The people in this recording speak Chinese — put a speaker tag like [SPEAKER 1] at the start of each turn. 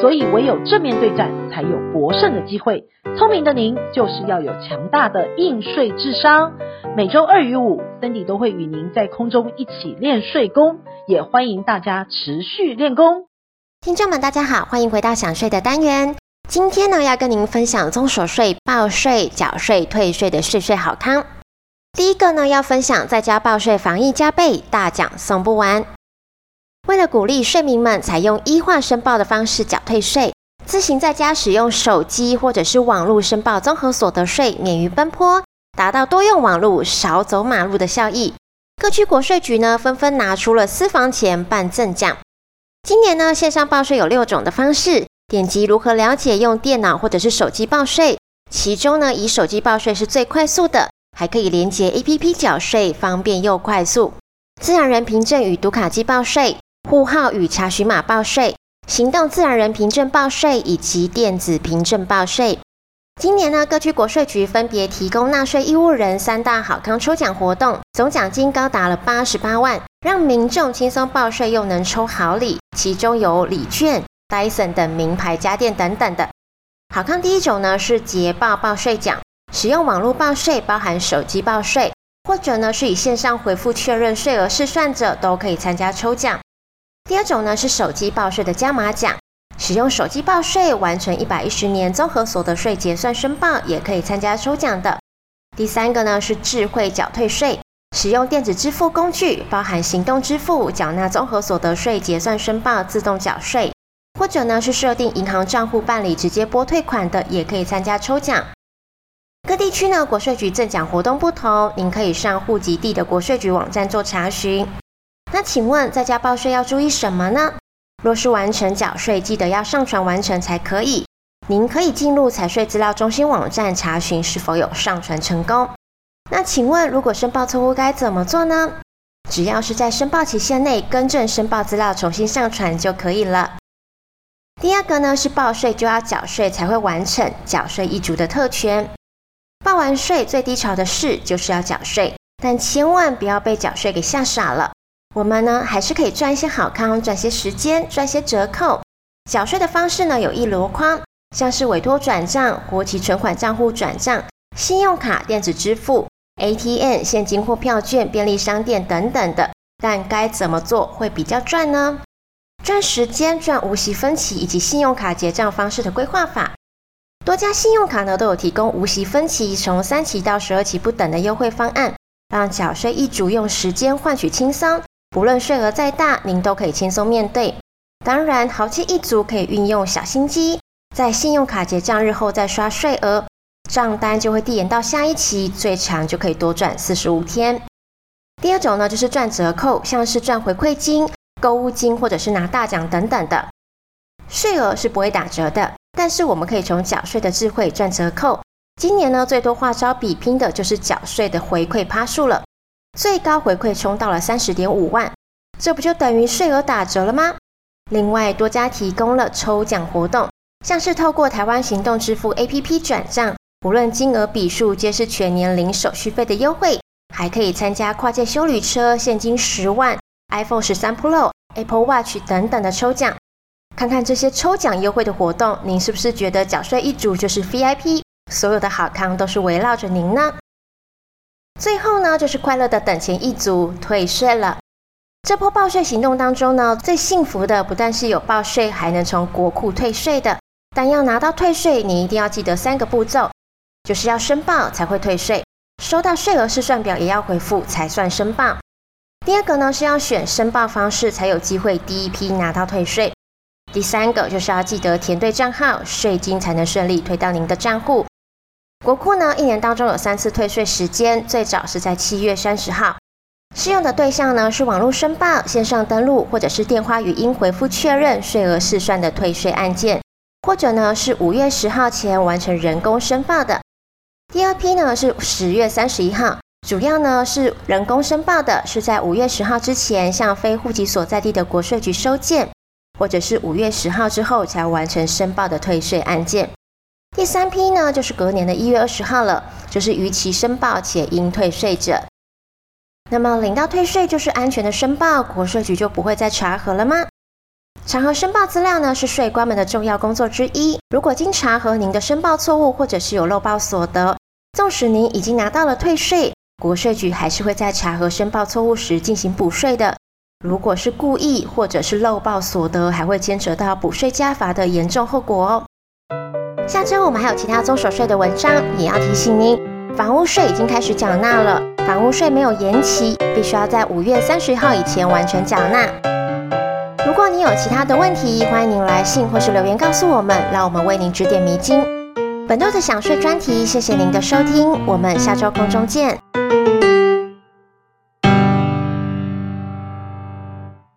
[SPEAKER 1] 所以唯有正面对战，才有博胜的机会。聪明的您，就是要有强大的应税智商。每周二与五，Cindy 都会与您在空中一起练税功，也欢迎大家持续练功。
[SPEAKER 2] 听众们，大家好，欢迎回到想税的单元。今天呢，要跟您分享综所税报税、缴税、退税的税税好康。第一个呢，要分享在家报税防疫加倍，大奖送不完。为了鼓励税民们采用 e 化申报的方式缴退税，自行在家使用手机或者是网络申报综合所得税，免于奔波。达到多用网路、少走马路的效益，各区国税局呢纷纷拿出了私房钱办赠奖。今年呢，线上报税有六种的方式，点击如何了解用电脑或者是手机报税。其中呢，以手机报税是最快速的，还可以连接 APP 缴税，方便又快速。自然人凭证与读卡机报税，户号与查询码报税，行动自然人凭证报税以及电子凭证报税。今年呢，各区国税局分别提供纳税义务人三大好康抽奖活动，总奖金高达了八十八万，让民众轻松报税又能抽好礼。其中有礼券、Dyson 等名牌家电等等的。好康第一种呢是捷报报税奖，使用网络报税，包含手机报税，或者呢是以线上回复确认税额试算者，都可以参加抽奖。第二种呢是手机报税的加码奖。使用手机报税完成一百一十年综合所得税结算申报，也可以参加抽奖的。第三个呢是智慧缴退税，使用电子支付工具，包含行动支付，缴纳综合所得税结算申报自动缴税，或者呢是设定银行账户办理直接拨退款的，也可以参加抽奖。各地区呢国税局赠奖活动不同，您可以上户籍地的国税局网站做查询。那请问在家报税要注意什么呢？若是完成缴税，记得要上传完成才可以。您可以进入财税资料中心网站查询是否有上传成功。那请问，如果申报错误该怎么做呢？只要是在申报期限内更正申报资料，重新上传就可以了。第二个呢是报税就要缴税才会完成缴税一族的特权。报完税最低潮的事就是要缴税，但千万不要被缴税给吓傻了。我们呢，还是可以赚一些好康，赚些时间，赚些折扣。缴税的方式呢，有一箩筐，像是委托转账、活期存款账户转账、信用卡、电子支付、ATM、现金或票券、便利商店等等的。但该怎么做会比较赚呢？赚时间、赚无息分期以及信用卡结账方式的规划法。多家信用卡呢都有提供无息分期，从三期到十二期不等的优惠方案，让缴税一族用时间换取轻松。无论税额再大，您都可以轻松面对。当然，豪气一族可以运用小心机，在信用卡结账日后再刷税额，账单就会递延到下一期，最长就可以多赚四十五天。第二种呢，就是赚折扣，像是赚回馈金、购物金，或者是拿大奖等等的。税额是不会打折的，但是我们可以从缴税的智慧赚折扣。今年呢，最多花招比拼的就是缴税的回馈趴数了。最高回馈冲到了三十点五万，这不就等于税额打折了吗？另外，多家提供了抽奖活动，像是透过台湾行动支付 APP 转账，无论金额笔数皆是全年零手续费的优惠，还可以参加跨界修旅车、现金十万、iPhone 十三 Pro、Apple Watch 等等的抽奖。看看这些抽奖优惠的活动，您是不是觉得缴税一族就是 VIP，所有的好康都是围绕着您呢？最后呢，就是快乐的等钱一族退税了。这波报税行动当中呢，最幸福的不但是有报税，还能从国库退税的。但要拿到退税，你一定要记得三个步骤，就是要申报才会退税，收到税额试算表也要回复才算申报。第二个呢，是要选申报方式才有机会第一批拿到退税。第三个就是要记得填对账号，税金才能顺利退到您的账户。国库呢，一年当中有三次退税时间，最早是在七月三十号。适用的对象呢是网络申报、线上登录或者是电话语音回复确认税额试算的退税案件，或者呢是五月十号前完成人工申报的。第二批呢是十月三十一号，主要呢是人工申报的，是在五月十号之前向非户籍所在地的国税局收件，或者是五月十号之后才完成申报的退税案件。第三批呢，就是隔年的一月二十号了，就是逾期申报且应退税者。那么领到退税就是安全的申报，国税局就不会再查核了吗？查核申报资料呢，是税官们的重要工作之一。如果经查核您的申报错误，或者是有漏报所得，纵使您已经拿到了退税，国税局还是会在查核申报错误时进行补税的。如果是故意或者是漏报所得，还会牵扯到补税加罚的严重后果哦。下周我们还有其他综所税的文章，也要提醒您，房屋税已经开始缴纳了，房屋税没有延期，必须要在五月三十号以前完全缴纳。如果你有其他的问题，欢迎您来信或是留言告诉我们，让我们为您指点迷津。本周的享税专题，谢谢您的收听，我们下周空中见。